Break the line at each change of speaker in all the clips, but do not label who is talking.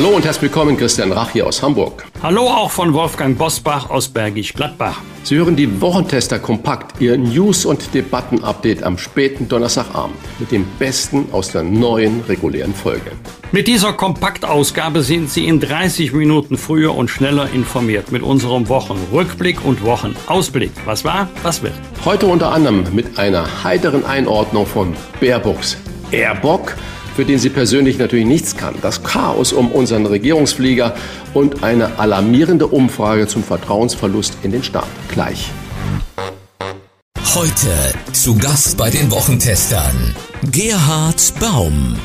Hallo und herzlich willkommen, Christian Rach hier aus Hamburg.
Hallo auch von Wolfgang Bosbach aus Bergisch Gladbach.
Sie hören die Wochentester kompakt, Ihr News- und Debatten-Update am späten Donnerstagabend mit dem Besten aus der neuen regulären Folge.
Mit dieser Kompaktausgabe sind Sie in 30 Minuten früher und schneller informiert mit unserem Wochenrückblick und Wochenausblick. Was war, was wird.
Heute unter anderem mit einer heiteren Einordnung von Baerbocks Airbock für den sie persönlich natürlich nichts kann. Das Chaos um unseren Regierungsflieger und eine alarmierende Umfrage zum Vertrauensverlust in den Staat. Gleich.
Heute zu Gast bei den Wochentestern Gerhard Baum.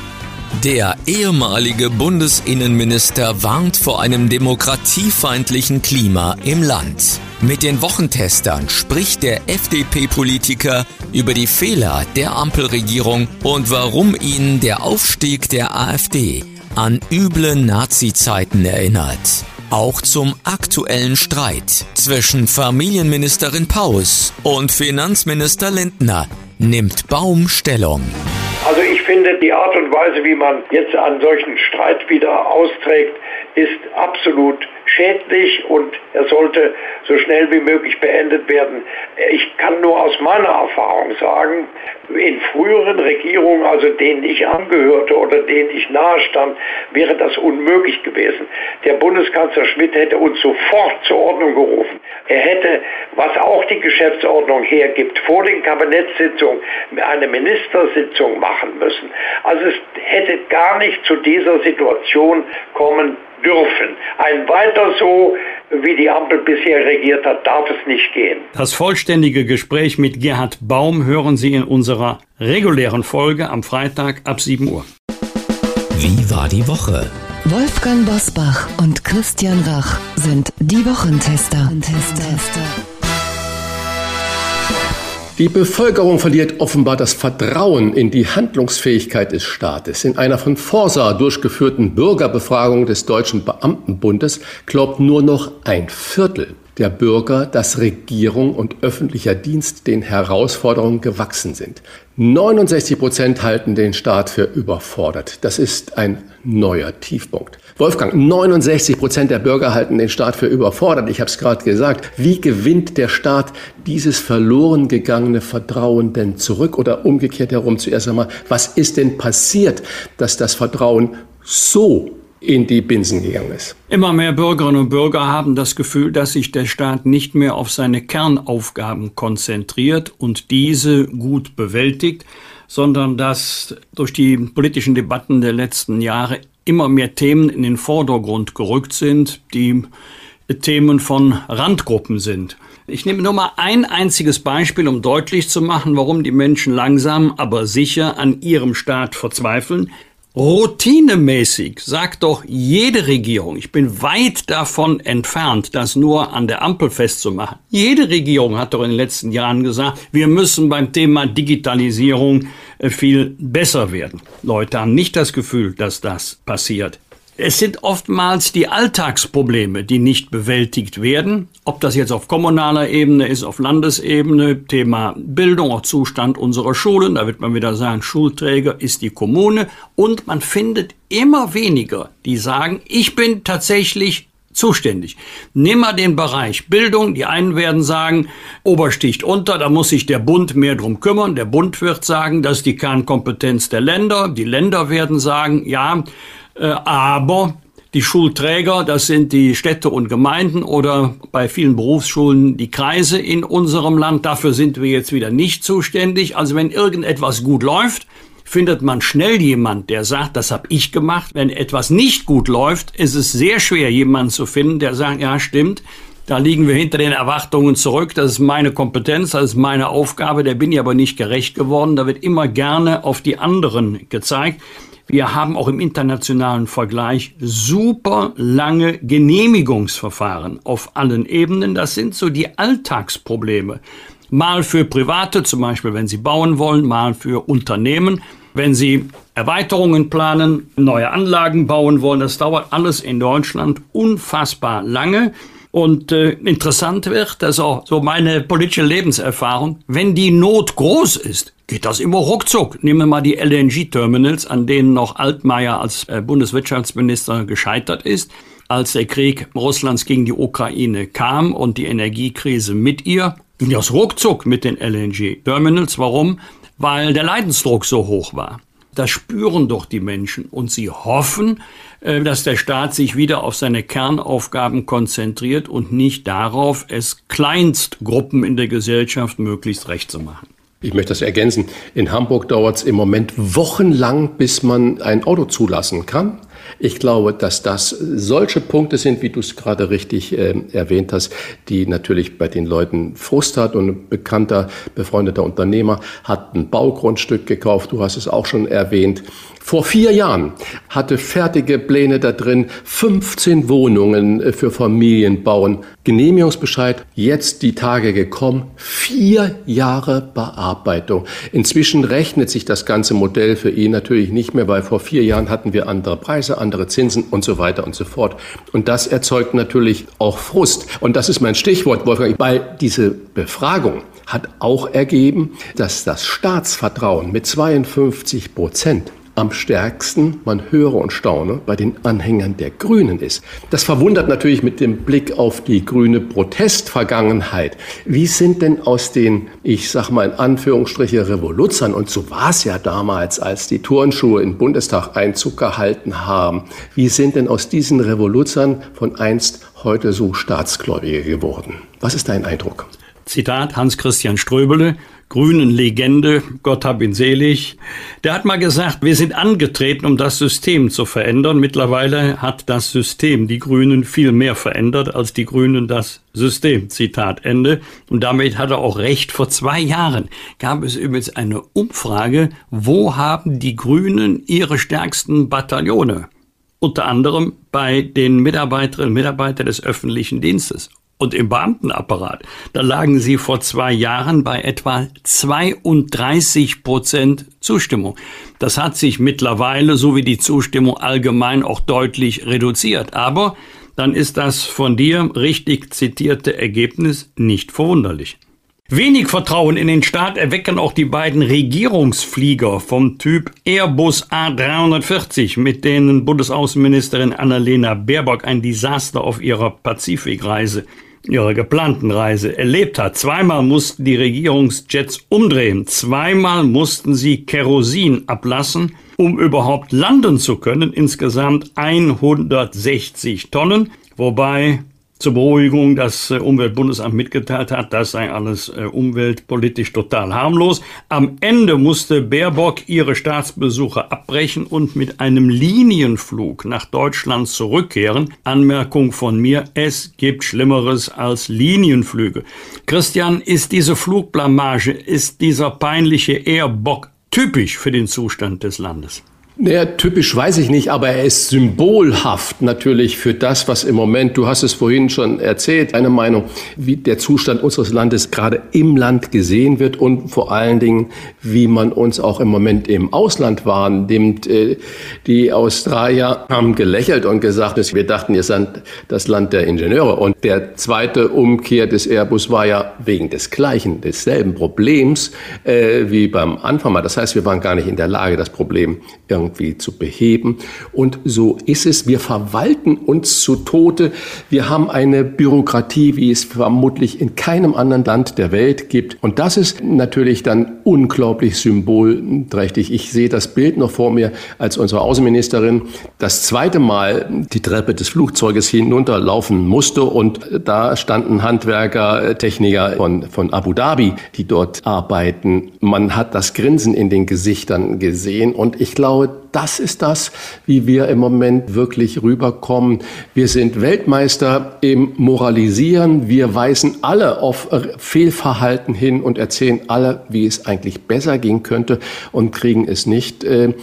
Der ehemalige Bundesinnenminister warnt vor einem demokratiefeindlichen Klima im Land. Mit den Wochentestern spricht der FDP-Politiker über die Fehler der Ampelregierung und warum ihn der Aufstieg der AfD an üble Nazi-Zeiten erinnert. Auch zum aktuellen Streit zwischen Familienministerin Paus und Finanzminister Lindner nimmt Baum Stellung.
Also ich finde, die Art und Weise, wie man jetzt einen solchen Streit wieder austrägt, ist absolut schädlich und er sollte so schnell wie möglich beendet werden. Ich kann nur aus meiner Erfahrung sagen, in früheren Regierungen, also denen ich angehörte oder denen ich nahestand, wäre das unmöglich gewesen. Der Bundeskanzler Schmidt hätte uns sofort zur Ordnung gerufen. Er hätte, was auch die Geschäftsordnung hergibt, vor den Kabinettssitzungen eine Ministersitzung machen müssen. Also es hätte gar nicht zu dieser Situation kommen dürfen. Ein weiter so, wie die Ampel bisher regiert hat, darf es nicht gehen.
Das vollständige Gespräch mit Gerhard Baum hören Sie in unserer regulären Folge am Freitag ab 7 Uhr.
Wie war die Woche?
Wolfgang Bosbach und Christian Rach sind die Wochentester.
Die Bevölkerung verliert offenbar das Vertrauen in die Handlungsfähigkeit des Staates. In einer von Forsa durchgeführten Bürgerbefragung des Deutschen Beamtenbundes glaubt nur noch ein Viertel der Bürger, dass Regierung und öffentlicher Dienst den Herausforderungen gewachsen sind. 69 Prozent halten den Staat für überfordert. Das ist ein neuer Tiefpunkt. Wolfgang, 69 Prozent der Bürger halten den Staat für überfordert. Ich habe es gerade gesagt. Wie gewinnt der Staat dieses verloren gegangene Vertrauen denn zurück? Oder umgekehrt herum zuerst einmal, was ist denn passiert, dass das Vertrauen so in die Binsen gegangen ist.
Immer mehr Bürgerinnen und Bürger haben das Gefühl, dass sich der Staat nicht mehr auf seine Kernaufgaben konzentriert und diese gut bewältigt, sondern dass durch die politischen Debatten der letzten Jahre immer mehr Themen in den Vordergrund gerückt sind, die Themen von Randgruppen sind. Ich nehme nur mal ein einziges Beispiel, um deutlich zu machen, warum die Menschen langsam, aber sicher an ihrem Staat verzweifeln. Routinemäßig sagt doch jede Regierung, ich bin weit davon entfernt, das nur an der Ampel festzumachen. Jede Regierung hat doch in den letzten Jahren gesagt, wir müssen beim Thema Digitalisierung äh, viel besser werden. Leute haben nicht das Gefühl, dass das passiert. Es sind oftmals die Alltagsprobleme, die nicht bewältigt werden. Ob das jetzt auf kommunaler Ebene ist, auf Landesebene, Thema Bildung, auch Zustand unserer Schulen, da wird man wieder sagen, Schulträger ist die Kommune. Und man findet immer weniger, die sagen, ich bin tatsächlich zuständig. Nimm mal den Bereich Bildung. Die einen werden sagen, Obersticht unter, da muss sich der Bund mehr drum kümmern. Der Bund wird sagen, das ist die Kernkompetenz der Länder. Die Länder werden sagen, ja, aber die Schulträger, das sind die Städte und Gemeinden oder bei vielen Berufsschulen die Kreise in unserem Land. Dafür sind wir jetzt wieder nicht zuständig. Also wenn irgendetwas gut läuft, findet man schnell jemand, der sagt, das habe ich gemacht. Wenn etwas nicht gut läuft, ist es sehr schwer, jemanden zu finden, der sagt, ja, stimmt, da liegen wir hinter den Erwartungen zurück. Das ist meine Kompetenz, das ist meine Aufgabe. Der bin ich aber nicht gerecht geworden. Da wird immer gerne auf die anderen gezeigt. Wir haben auch im internationalen Vergleich super lange Genehmigungsverfahren auf allen Ebenen. Das sind so die Alltagsprobleme. Mal für Private, zum Beispiel wenn sie bauen wollen, mal für Unternehmen, wenn sie Erweiterungen planen, neue Anlagen bauen wollen. Das dauert alles in Deutschland unfassbar lange. Und äh, interessant wird, dass auch so meine politische Lebenserfahrung, wenn die Not groß ist, geht das immer ruckzuck. Nehmen wir mal die LNG-Terminals, an denen noch Altmaier als äh, Bundeswirtschaftsminister gescheitert ist. Als der Krieg Russlands gegen die Ukraine kam und die Energiekrise mit ihr, ging das ruckzuck mit den LNG-Terminals. Warum? Weil der Leidensdruck so hoch war. Das spüren doch die Menschen und sie hoffen, äh, dass der Staat sich wieder auf seine Kernaufgaben konzentriert und nicht darauf, es Kleinstgruppen in der Gesellschaft möglichst recht zu machen.
Ich möchte das ergänzen. In Hamburg dauert es im Moment wochenlang, bis man ein Auto zulassen kann. Ich glaube, dass das solche Punkte sind, wie du es gerade richtig äh, erwähnt hast, die natürlich bei den Leuten Frust hat. Und ein bekannter, befreundeter Unternehmer hat ein Baugrundstück gekauft. Du hast es auch schon erwähnt. Vor vier Jahren hatte fertige Pläne da drin, 15 Wohnungen äh, für Familien bauen. Genehmigungsbescheid, jetzt die Tage gekommen, vier Jahre Bearbeitung. Inzwischen rechnet sich das ganze Modell für ihn natürlich nicht mehr, weil vor vier Jahren hatten wir andere Preise, andere Zinsen und so weiter und so fort. Und das erzeugt natürlich auch Frust. Und das ist mein Stichwort, Wolfgang, weil diese Befragung hat auch ergeben, dass das Staatsvertrauen mit 52 Prozent am stärksten, man höre und staune, bei den Anhängern der Grünen ist. Das verwundert natürlich mit dem Blick auf die grüne Protestvergangenheit. Wie sind denn aus den, ich sag mal in Anführungsstriche, Revoluzern, und so war es ja damals, als die Turnschuhe im Bundestag Einzug gehalten haben, wie sind denn aus diesen Revoluzern von einst heute so Staatsgläubige geworden? Was ist dein Eindruck?
Zitat Hans Christian Ströbele, grünen Legende, Gott hab ihn selig. Der hat mal gesagt, wir sind angetreten, um das System zu verändern. Mittlerweile hat das System die Grünen viel mehr verändert als die Grünen das System. Zitat Ende. Und damit hat er auch recht. Vor zwei Jahren gab es übrigens eine Umfrage, wo haben die Grünen ihre stärksten Bataillone? Unter anderem bei den Mitarbeiterinnen und Mitarbeitern des öffentlichen Dienstes und im Beamtenapparat, da lagen sie vor zwei Jahren bei etwa 32 Prozent Zustimmung. Das hat sich mittlerweile, so wie die Zustimmung allgemein, auch deutlich reduziert. Aber dann ist das von dir richtig zitierte Ergebnis nicht verwunderlich. Wenig Vertrauen in den Staat erwecken auch die beiden Regierungsflieger vom Typ Airbus A340, mit denen Bundesaußenministerin Annalena Baerbock ein Desaster auf ihrer Pazifikreise ihrer geplanten Reise erlebt hat. Zweimal mussten die Regierungsjets umdrehen, zweimal mussten sie Kerosin ablassen, um überhaupt landen zu können, insgesamt 160 Tonnen, wobei zur Beruhigung das äh, Umweltbundesamt mitgeteilt hat, das sei alles äh, umweltpolitisch total harmlos. Am Ende musste Baerbock ihre Staatsbesuche abbrechen und mit einem Linienflug nach Deutschland zurückkehren. Anmerkung von mir, es gibt Schlimmeres als Linienflüge. Christian, ist diese Flugblamage, ist dieser peinliche Airbock typisch für den Zustand des Landes?
Naja, typisch weiß ich nicht, aber er ist symbolhaft natürlich für das, was im Moment, du hast es vorhin schon erzählt, eine Meinung, wie der Zustand unseres Landes gerade im Land gesehen wird und vor allen Dingen, wie man uns auch im Moment im Ausland wahrnimmt. Äh, die Australier haben gelächelt und gesagt, wir dachten, ihr seid das Land der Ingenieure. Und der zweite Umkehr des Airbus war ja wegen des gleichen, desselben Problems äh, wie beim Anfang mal. Das heißt, wir waren gar nicht in der Lage, das Problem irgendwie irgendwie zu beheben. Und so ist es. Wir verwalten uns zu Tode. Wir haben eine Bürokratie, wie es vermutlich in keinem anderen Land der Welt gibt. Und das ist natürlich dann unglaublich symbolträchtig. Ich sehe das Bild noch vor mir, als unsere Außenministerin das zweite Mal die Treppe des Flugzeuges hinunterlaufen musste. Und da standen Handwerker, Techniker von, von Abu Dhabi, die dort arbeiten. Man hat das Grinsen in den Gesichtern gesehen. Und ich glaube, das ist das, wie wir im Moment wirklich rüberkommen. Wir sind Weltmeister im Moralisieren. Wir weisen alle auf Fehlverhalten hin und erzählen alle, wie es eigentlich besser gehen könnte und kriegen es nicht äh,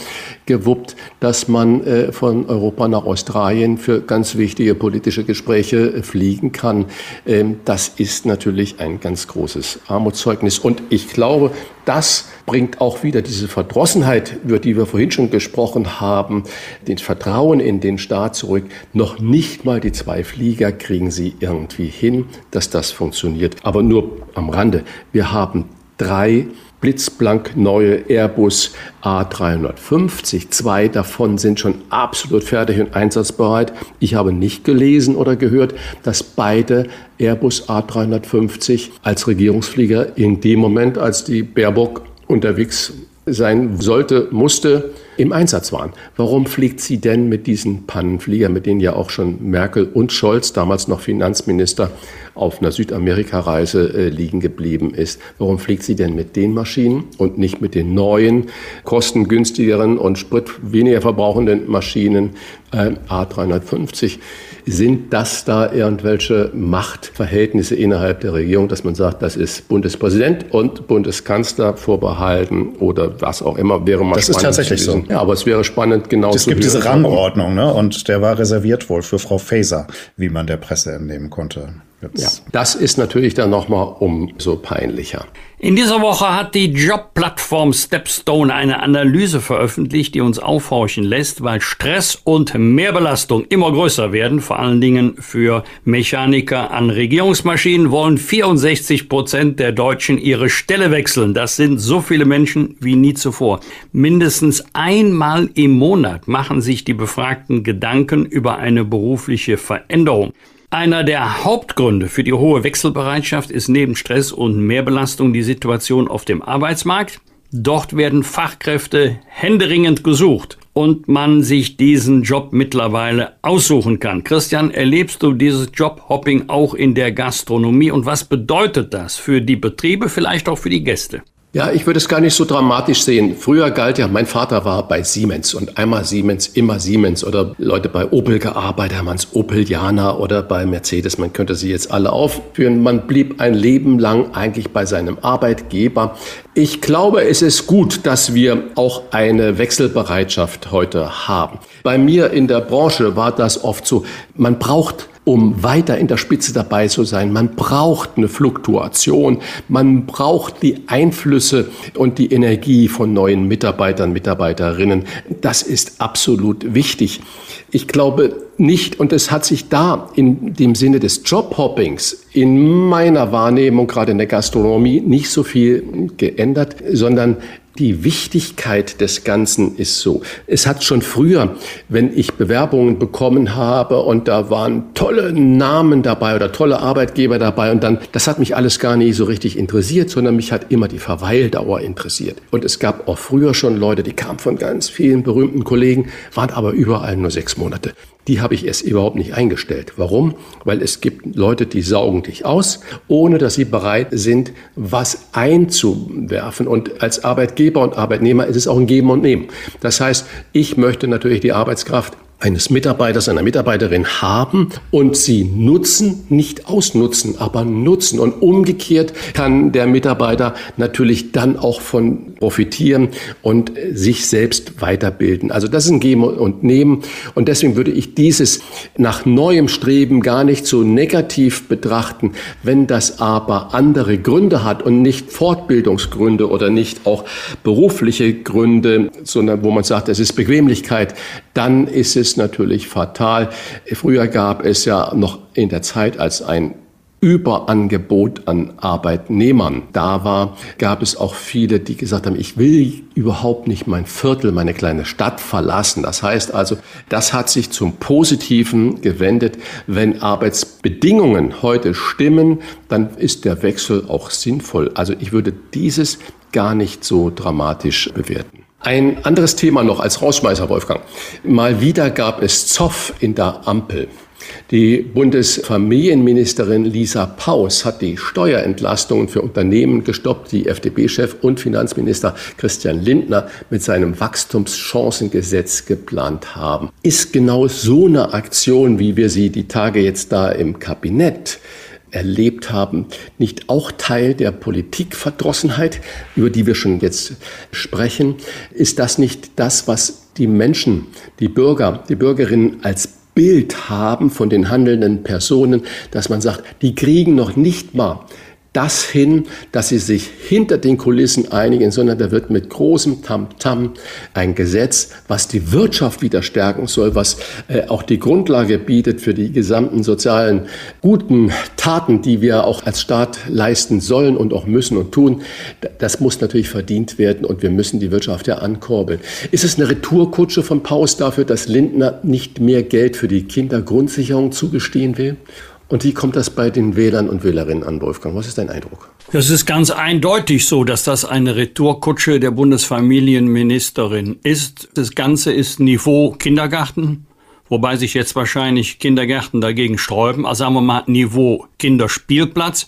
gewuppt, dass man äh, von Europa nach Australien für ganz wichtige politische Gespräche äh, fliegen kann. Ähm, das ist natürlich ein ganz großes Armutszeugnis. Und ich glaube, das bringt auch wieder diese Verdrossenheit, über die wir vorhin schon gesprochen haben, den Vertrauen in den Staat zurück. Noch nicht mal die zwei Flieger kriegen sie irgendwie hin, dass das funktioniert. Aber nur am Rande. Wir haben drei blitzblank neue Airbus A350. Zwei davon sind schon absolut fertig und einsatzbereit. Ich habe nicht gelesen oder gehört, dass beide Airbus A350 als Regierungsflieger in dem Moment, als die Baerbock unterwegs sein sollte, musste, im Einsatz waren. Warum fliegt sie denn mit diesen Pannenflieger, mit denen ja auch schon Merkel und Scholz, damals noch Finanzminister, auf einer Südamerika-Reise äh, liegen geblieben ist? Warum fliegt sie denn mit den Maschinen und nicht mit den neuen, kostengünstigeren und Sprit weniger verbrauchenden Maschinen äh, A350? Sind das da irgendwelche Machtverhältnisse innerhalb der Regierung, dass man sagt, das ist Bundespräsident und Bundeskanzler vorbehalten oder was auch immer, wäre mal
Das ist tatsächlich so.
Ja, aber es wäre spannend, genau
Es gibt diese Rangordnung, ne? Und der war reserviert wohl für Frau Faeser, wie man der Presse entnehmen konnte.
Ja, das ist natürlich dann nochmal umso peinlicher.
In dieser Woche hat die Jobplattform Stepstone eine Analyse veröffentlicht, die uns aufhorchen lässt, weil Stress und Mehrbelastung immer größer werden, vor allen Dingen für Mechaniker an Regierungsmaschinen, wollen 64 Prozent der Deutschen ihre Stelle wechseln. Das sind so viele Menschen wie nie zuvor. Mindestens einmal im Monat machen sich die Befragten Gedanken über eine berufliche Veränderung. Einer der Hauptgründe für die hohe Wechselbereitschaft ist neben Stress und Mehrbelastung die Situation auf dem Arbeitsmarkt. Dort werden Fachkräfte händeringend gesucht und man sich diesen Job mittlerweile aussuchen kann. Christian, erlebst du dieses Jobhopping auch in der Gastronomie und was bedeutet das für die Betriebe, vielleicht auch für die Gäste?
Ja, ich würde es gar nicht so dramatisch sehen. Früher galt ja, mein Vater war bei Siemens und einmal Siemens, immer Siemens oder Leute bei Opel gearbeitet, haben es Opelianer oder bei Mercedes, man könnte sie jetzt alle aufführen. Man blieb ein Leben lang eigentlich bei seinem Arbeitgeber. Ich glaube, es ist gut, dass wir auch eine Wechselbereitschaft heute haben. Bei mir in der Branche war das oft so, man braucht um weiter in der Spitze dabei zu sein. Man braucht eine Fluktuation, man braucht die Einflüsse und die Energie von neuen Mitarbeitern, Mitarbeiterinnen. Das ist absolut wichtig. Ich glaube nicht, und es hat sich da in dem Sinne des Jobhoppings in meiner Wahrnehmung, gerade in der Gastronomie, nicht so viel geändert, sondern die Wichtigkeit des Ganzen ist so. Es hat schon früher, wenn ich Bewerbungen bekommen habe und da waren tolle Namen dabei oder tolle Arbeitgeber dabei und dann, das hat mich alles gar nicht so richtig interessiert, sondern mich hat immer die Verweildauer interessiert. Und es gab auch früher schon Leute, die kamen von ganz vielen berühmten Kollegen, waren aber überall nur sechs Monate die habe ich erst überhaupt nicht eingestellt. Warum? Weil es gibt Leute, die saugen dich aus, ohne dass sie bereit sind, was einzuwerfen. Und als Arbeitgeber und Arbeitnehmer ist es auch ein Geben und Nehmen. Das heißt, ich möchte natürlich die Arbeitskraft eines Mitarbeiters, einer Mitarbeiterin haben und sie nutzen, nicht ausnutzen, aber nutzen. Und umgekehrt kann der Mitarbeiter natürlich dann auch von profitieren und sich selbst weiterbilden. Also das ist ein Geben und Nehmen. Und deswegen würde ich dieses nach neuem Streben gar nicht so negativ betrachten. Wenn das aber andere Gründe hat und nicht Fortbildungsgründe oder nicht auch berufliche Gründe, sondern wo man sagt, es ist Bequemlichkeit, dann ist es natürlich fatal. Früher gab es ja noch in der Zeit, als ein Überangebot an Arbeitnehmern da war, gab es auch viele, die gesagt haben, ich will überhaupt nicht mein Viertel, meine kleine Stadt verlassen. Das heißt also, das hat sich zum Positiven gewendet. Wenn Arbeitsbedingungen heute stimmen, dann ist der Wechsel auch sinnvoll. Also ich würde dieses gar nicht so dramatisch bewerten. Ein anderes Thema noch als Rausschmeißer, Wolfgang. Mal wieder gab es Zoff in der Ampel. Die Bundesfamilienministerin Lisa Paus hat die Steuerentlastungen für Unternehmen gestoppt, die FDP-Chef und Finanzminister Christian Lindner mit seinem Wachstumschancengesetz geplant haben. Ist genau so eine Aktion, wie wir sie die Tage jetzt da im Kabinett erlebt haben, nicht auch Teil der Politikverdrossenheit, über die wir schon jetzt sprechen? Ist das nicht das, was die Menschen, die Bürger, die Bürgerinnen als Bild haben von den handelnden Personen, dass man sagt, die kriegen noch nicht mal das hin, dass sie sich hinter den Kulissen einigen, sondern da wird mit großem Tamtam -Tam ein Gesetz, was die Wirtschaft wieder stärken soll, was äh, auch die Grundlage bietet für die gesamten sozialen guten Taten, die wir auch als Staat leisten sollen und auch müssen und tun. Das muss natürlich verdient werden und wir müssen die Wirtschaft ja ankurbeln. Ist es eine Retourkutsche von Paus dafür, dass Lindner nicht mehr Geld für die Kindergrundsicherung zugestehen will? Und wie kommt das bei den Wählern und Wählerinnen an, Wolfgang? Was ist dein Eindruck?
Es ist ganz eindeutig so, dass das eine Retourkutsche der Bundesfamilienministerin ist. Das Ganze ist Niveau Kindergarten, wobei sich jetzt wahrscheinlich Kindergärten dagegen sträuben. Also sagen wir mal Niveau Kinderspielplatz.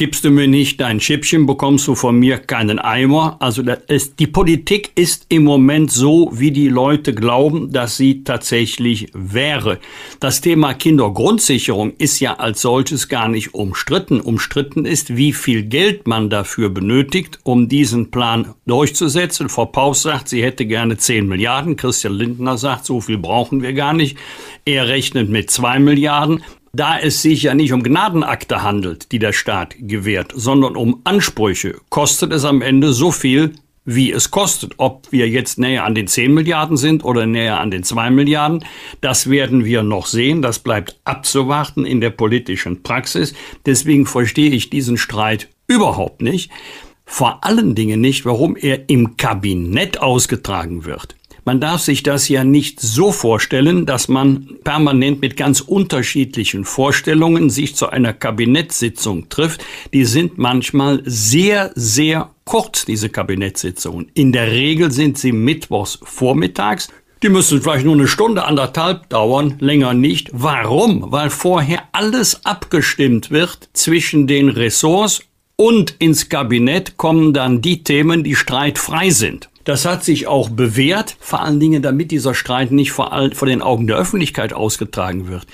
Gibst du mir nicht dein Schippchen, bekommst du von mir keinen Eimer. Also ist, die Politik ist im Moment so, wie die Leute glauben, dass sie tatsächlich wäre. Das Thema Kindergrundsicherung ist ja als solches gar nicht umstritten. Umstritten ist, wie viel Geld man dafür benötigt, um diesen Plan durchzusetzen. Frau Paus sagt, sie hätte gerne 10 Milliarden. Christian Lindner sagt, so viel brauchen wir gar nicht. Er rechnet mit 2 Milliarden. Da es sich ja nicht um Gnadenakte handelt, die der Staat gewährt, sondern um Ansprüche, kostet es am Ende so viel, wie es kostet. Ob wir jetzt näher an den 10 Milliarden sind oder näher an den 2 Milliarden, das werden wir noch sehen. Das bleibt abzuwarten in der politischen Praxis. Deswegen verstehe ich diesen Streit überhaupt nicht. Vor allen Dingen nicht, warum er im Kabinett ausgetragen wird. Man darf sich das ja nicht so vorstellen, dass man permanent mit ganz unterschiedlichen Vorstellungen sich zu einer Kabinettssitzung trifft. Die sind manchmal sehr, sehr kurz, diese Kabinettssitzungen. In der Regel sind sie mittwochs vormittags. Die müssen vielleicht nur eine Stunde, anderthalb dauern, länger nicht. Warum? Weil vorher alles abgestimmt wird zwischen den Ressorts und ins Kabinett kommen dann die Themen, die streitfrei sind. Das hat sich auch bewährt, vor allen Dingen, damit dieser Streit nicht vor, all, vor den Augen der Öffentlichkeit ausgetragen wird.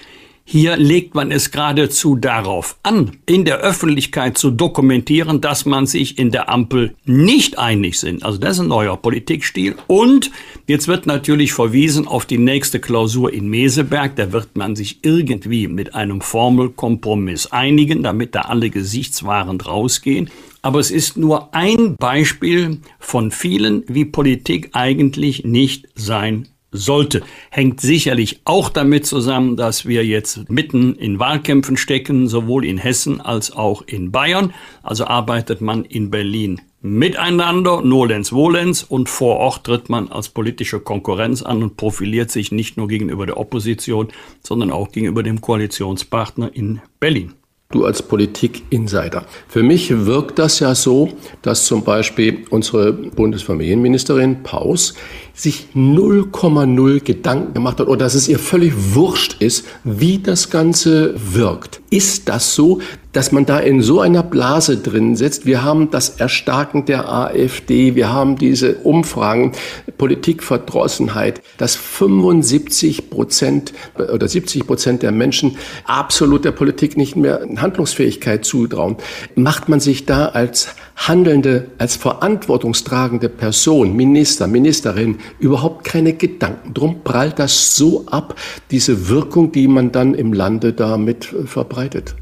Hier legt man es geradezu darauf an, in der Öffentlichkeit zu dokumentieren, dass man sich in der Ampel nicht einig sind. Also das ist ein neuer Politikstil. Und jetzt wird natürlich verwiesen auf die nächste Klausur in Meseberg. Da wird man sich irgendwie mit einem Formelkompromiss einigen, damit da alle gesichtswahrend rausgehen. Aber es ist nur ein Beispiel von vielen, wie Politik eigentlich nicht sein sollte. Hängt sicherlich auch damit zusammen, dass wir jetzt mitten in Wahlkämpfen stecken, sowohl in Hessen als auch in Bayern. Also arbeitet man in Berlin miteinander, nolens volens, und vor Ort tritt man als politische Konkurrenz an und profiliert sich nicht nur gegenüber der Opposition, sondern auch gegenüber dem Koalitionspartner in Berlin.
Du als Politik-Insider. Für mich wirkt das ja so, dass zum Beispiel unsere Bundesfamilienministerin Paus sich 0,0 Gedanken gemacht hat oder dass es ihr völlig wurscht ist, wie das Ganze wirkt. Ist das so, dass man da in so einer Blase drin sitzt? Wir haben das Erstarken der AfD, wir haben diese Umfragen, Politikverdrossenheit, dass 75 Prozent oder 70 Prozent der Menschen absolut der Politik nicht mehr Handlungsfähigkeit zutrauen. Macht man sich da als handelnde, als verantwortungstragende Person, Minister, Ministerin, überhaupt keine Gedanken drum, prallt das so ab, diese Wirkung, die man dann im Lande damit verbreitet.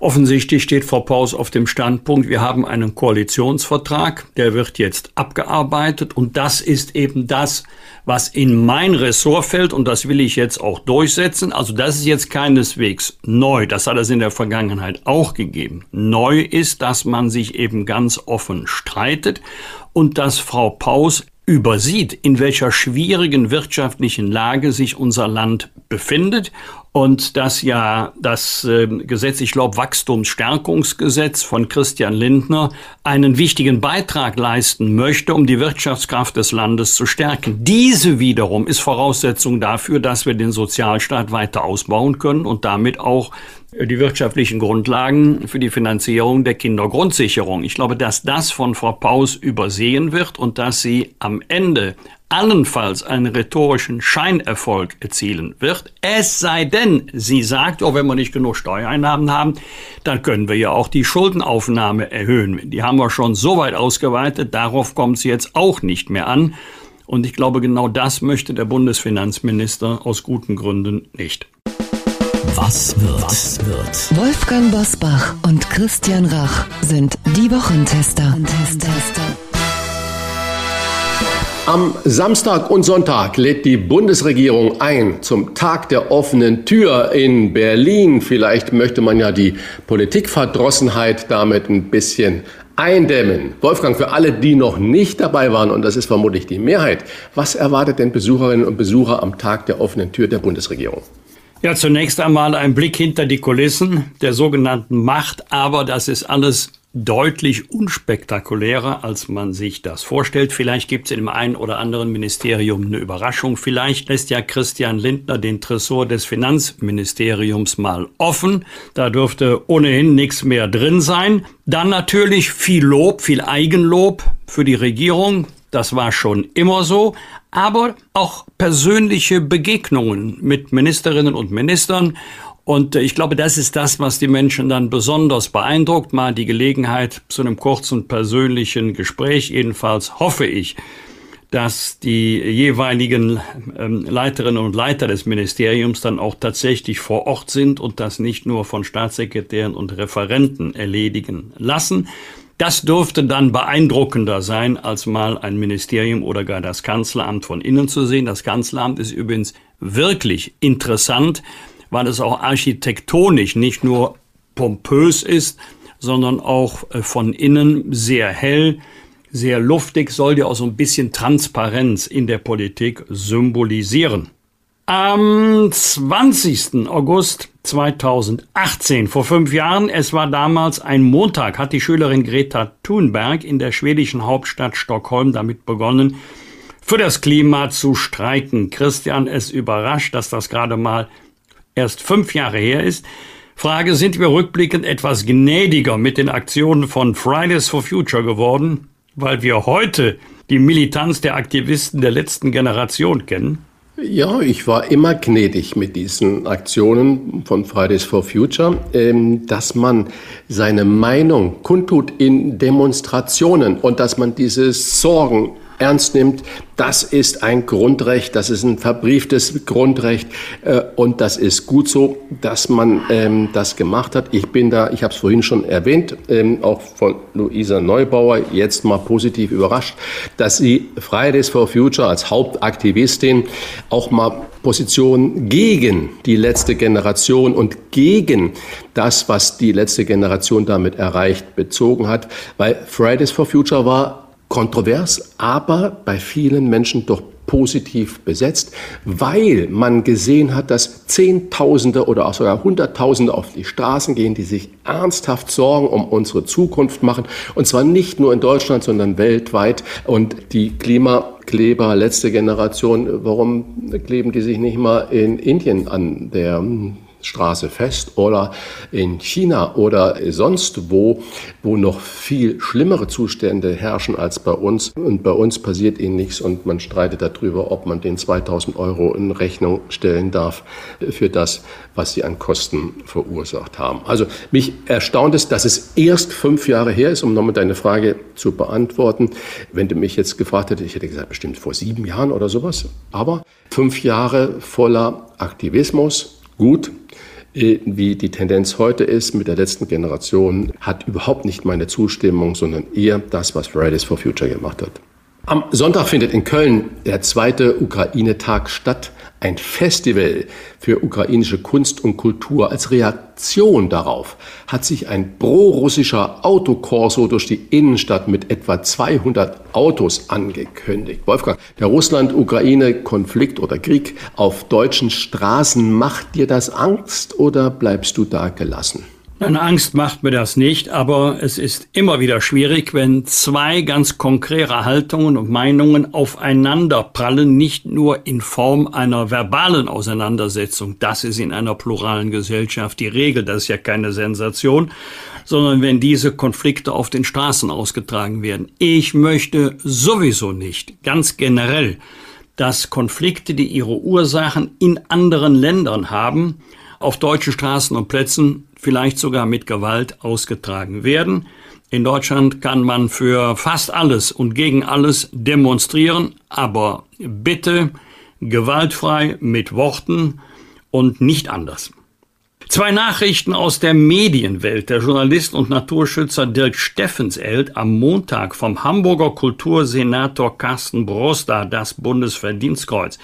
Offensichtlich steht Frau Paus auf dem Standpunkt, wir haben einen Koalitionsvertrag, der wird jetzt abgearbeitet und das ist eben das, was in mein Ressort fällt und das will ich jetzt auch durchsetzen. Also das ist jetzt keineswegs neu, das hat es in der Vergangenheit auch gegeben. Neu ist, dass man sich eben ganz offen streitet und dass Frau Paus übersieht, in welcher schwierigen wirtschaftlichen Lage sich unser Land befindet und dass ja das äh, Gesetz, ich glaube Wachstumsstärkungsgesetz von Christian Lindner, einen wichtigen Beitrag leisten möchte, um die Wirtschaftskraft des Landes zu stärken. Diese wiederum ist Voraussetzung dafür, dass wir den Sozialstaat weiter ausbauen können und damit auch die wirtschaftlichen Grundlagen für die Finanzierung der Kindergrundsicherung. Ich glaube, dass das von Frau Paus übersehen wird und dass sie am Ende allenfalls einen rhetorischen Scheinerfolg erzielen wird. Es sei denn, sie sagt, oh, wenn wir nicht genug Steuereinnahmen haben, dann können wir ja auch die Schuldenaufnahme erhöhen. Die haben wir schon so weit ausgeweitet, darauf kommt es jetzt auch nicht mehr an. Und ich glaube, genau das möchte der Bundesfinanzminister aus guten Gründen nicht.
Was wird? Was wird? Wolfgang Bosbach und Christian Rach sind die Wochentester. Wochentester.
Am Samstag und Sonntag lädt die Bundesregierung ein zum Tag der offenen Tür in Berlin. Vielleicht möchte man ja die Politikverdrossenheit damit ein bisschen eindämmen. Wolfgang, für alle, die noch nicht dabei waren, und das ist vermutlich die Mehrheit, was erwartet denn Besucherinnen und Besucher am Tag der offenen Tür der Bundesregierung?
Ja, zunächst einmal ein Blick hinter die Kulissen der sogenannten Macht, aber das ist alles deutlich unspektakulärer, als man sich das vorstellt. Vielleicht gibt es in dem einen oder anderen Ministerium eine Überraschung. Vielleicht lässt ja Christian Lindner den Tresor des Finanzministeriums mal offen. Da dürfte ohnehin nichts mehr drin sein. Dann natürlich viel Lob, viel Eigenlob für die Regierung. Das war schon immer so. Aber auch persönliche Begegnungen mit Ministerinnen und Ministern und äh, ich glaube, das ist das, was die Menschen dann besonders beeindruckt. Mal die Gelegenheit zu einem kurzen persönlichen Gespräch. Jedenfalls hoffe ich, dass die jeweiligen ähm, Leiterinnen und Leiter des Ministeriums dann auch tatsächlich vor Ort sind und das nicht nur von Staatssekretären und Referenten erledigen lassen. Das dürfte dann beeindruckender sein, als mal ein Ministerium oder gar das Kanzleramt von innen zu sehen. Das Kanzleramt ist übrigens wirklich interessant, weil es auch architektonisch nicht nur pompös ist, sondern auch äh, von innen sehr hell, sehr luftig, soll ja auch so ein bisschen Transparenz in der Politik symbolisieren. Am 20. August 2018, vor fünf Jahren, es war damals ein Montag, hat die Schülerin Greta Thunberg in der schwedischen Hauptstadt Stockholm damit begonnen, für das Klima zu streiken. Christian, es überrascht, dass das gerade mal erst fünf Jahre her ist. Frage, sind wir rückblickend etwas gnädiger mit den Aktionen von Fridays for Future geworden, weil wir heute die Militanz der Aktivisten der letzten Generation kennen?
Ja, ich war immer gnädig mit diesen Aktionen von Fridays for Future, ähm, dass man seine Meinung kundtut in Demonstrationen und dass man diese Sorgen ernst nimmt. Das ist ein Grundrecht, das ist ein verbrieftes Grundrecht äh, und das ist gut so, dass man ähm, das gemacht hat. Ich bin da, ich habe es vorhin schon erwähnt, ähm, auch von Luisa Neubauer jetzt mal positiv überrascht, dass sie Fridays for Future als Hauptaktivistin auch mal Position gegen die letzte Generation und gegen das, was die letzte Generation damit erreicht, bezogen hat, weil Fridays for Future war kontrovers, aber bei vielen Menschen doch positiv besetzt, weil man gesehen hat, dass Zehntausende oder auch sogar Hunderttausende auf die Straßen gehen, die sich ernsthaft Sorgen um unsere Zukunft machen. Und zwar nicht nur in Deutschland, sondern weltweit. Und die Klimakleber, letzte Generation, warum kleben die sich nicht mal in Indien an der Straße fest oder in China oder sonst wo, wo noch viel schlimmere Zustände herrschen als bei uns. Und bei uns passiert ihnen nichts und man streitet darüber, ob man den 2000 Euro in Rechnung stellen darf für das, was sie an Kosten verursacht haben. Also mich erstaunt es, dass es erst fünf Jahre her ist, um nochmal deine Frage zu beantworten. Wenn du mich jetzt gefragt hättest, ich hätte gesagt, bestimmt vor sieben Jahren oder sowas. Aber fünf Jahre voller Aktivismus, gut, äh, wie die Tendenz heute ist mit der letzten Generation, hat überhaupt nicht meine Zustimmung, sondern eher das, was Fridays for Future gemacht hat. Am Sonntag findet in Köln der zweite Ukraine-Tag statt. Ein Festival für ukrainische Kunst und Kultur. Als Reaktion darauf hat sich ein pro-russischer Autokorso durch die Innenstadt mit etwa 200 Autos angekündigt. Wolfgang, der Russland-Ukraine-Konflikt oder Krieg auf deutschen Straßen, macht dir das Angst oder bleibst du da gelassen?
Eine Angst macht mir das nicht, aber es ist immer wieder schwierig, wenn zwei ganz konkrete Haltungen und Meinungen aufeinander prallen, nicht nur in Form einer verbalen Auseinandersetzung. Das ist in einer pluralen Gesellschaft die Regel, das ist ja keine Sensation, sondern wenn diese Konflikte auf den Straßen ausgetragen werden. Ich möchte sowieso nicht, ganz generell, dass Konflikte, die ihre Ursachen in anderen Ländern haben, auf deutschen Straßen und Plätzen vielleicht sogar mit Gewalt ausgetragen werden. In Deutschland kann man für fast alles und gegen alles demonstrieren, aber bitte gewaltfrei mit Worten und nicht anders. Zwei Nachrichten aus der Medienwelt. Der Journalist und Naturschützer Dirk Steffens erhält am Montag vom Hamburger Kultursenator Carsten Broster das Bundesverdienstkreuz.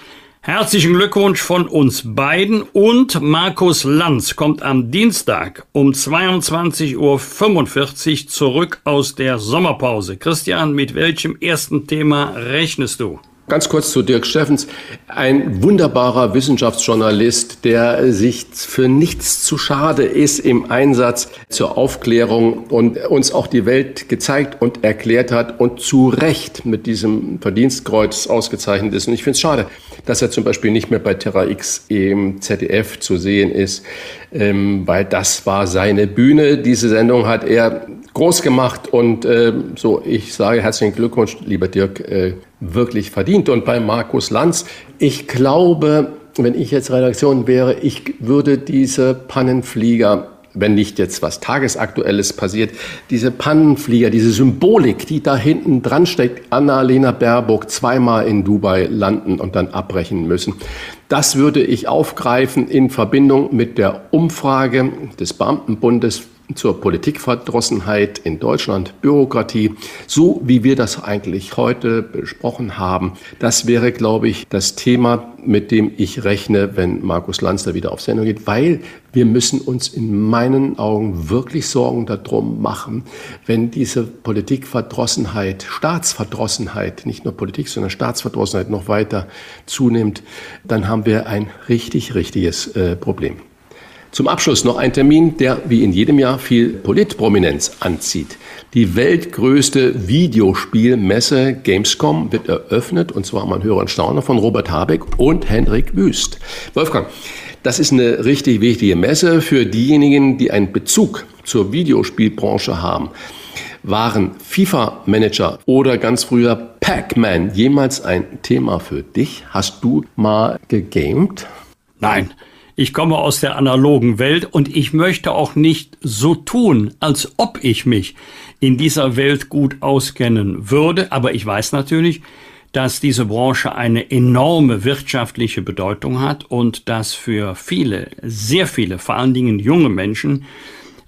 Herzlichen Glückwunsch von uns beiden und Markus Lanz kommt am Dienstag um 22.45 Uhr zurück aus der Sommerpause. Christian, mit welchem ersten Thema rechnest du?
Ganz kurz zu Dirk Steffens. Ein wunderbarer Wissenschaftsjournalist, der sich für nichts zu schade ist im Einsatz zur Aufklärung und uns auch die Welt gezeigt und erklärt hat und zu Recht mit diesem Verdienstkreuz ausgezeichnet ist. Und ich finde es schade, dass er zum Beispiel nicht mehr bei Terra X im ZDF zu sehen ist, ähm, weil das war seine Bühne. Diese Sendung hat er groß gemacht und äh, so, ich sage herzlichen Glückwunsch, lieber Dirk, äh, wirklich verdient. Und bei Markus Lanz, ich glaube, wenn ich jetzt Redaktion wäre, ich würde diese Pannenflieger wenn nicht jetzt was Tagesaktuelles passiert, diese Pannenflieger, diese Symbolik, die da hinten dran steckt, Annalena Baerbock zweimal in Dubai landen und dann abbrechen müssen. Das würde ich aufgreifen in Verbindung mit der Umfrage des Beamtenbundes zur Politikverdrossenheit in Deutschland, Bürokratie, so wie wir das eigentlich heute besprochen haben. Das wäre, glaube ich, das Thema, mit dem ich rechne, wenn Markus Lanz da wieder auf Sendung geht, weil wir müssen uns in meinen Augen wirklich Sorgen darum machen, wenn diese Politikverdrossenheit, Staatsverdrossenheit, nicht nur Politik, sondern Staatsverdrossenheit noch weiter zunimmt, dann haben wir ein richtig, richtiges äh, Problem. Zum Abschluss noch ein Termin, der wie in jedem Jahr viel Politprominenz anzieht. Die weltgrößte Videospielmesse Gamescom wird eröffnet und zwar man höre und staune von Robert Habeck und Hendrik Wüst. Wolfgang, das ist eine richtig wichtige Messe für diejenigen, die einen Bezug zur Videospielbranche haben. Waren FIFA-Manager oder ganz früher Pac-Man jemals ein Thema für dich? Hast du mal gegamed?
Nein. Ich komme aus der analogen Welt und ich möchte auch nicht so tun, als ob ich mich in dieser Welt gut auskennen würde. Aber ich weiß natürlich, dass diese Branche eine enorme wirtschaftliche Bedeutung hat und dass für viele, sehr viele, vor allen Dingen junge Menschen,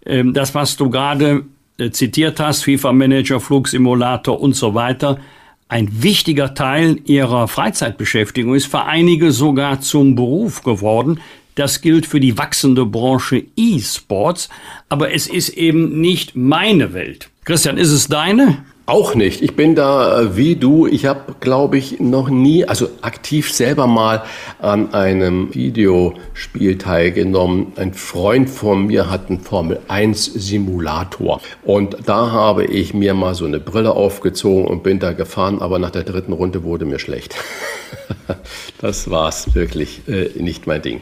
ähm, das, was du gerade äh, zitiert hast, FIFA-Manager, Flugsimulator und so weiter, ein wichtiger Teil ihrer Freizeitbeschäftigung ist, für einige sogar zum Beruf geworden. Das gilt für die wachsende Branche E-Sports, aber es ist eben nicht meine Welt. Christian, ist es deine?
Auch nicht. Ich bin da äh, wie du. Ich habe, glaube ich, noch nie, also aktiv selber mal an einem Videospiel teilgenommen. Ein Freund von mir hat einen Formel 1 Simulator. Und da habe ich mir mal so eine Brille aufgezogen und bin da gefahren, aber nach der dritten Runde wurde mir schlecht. das war's wirklich äh, nicht mein Ding.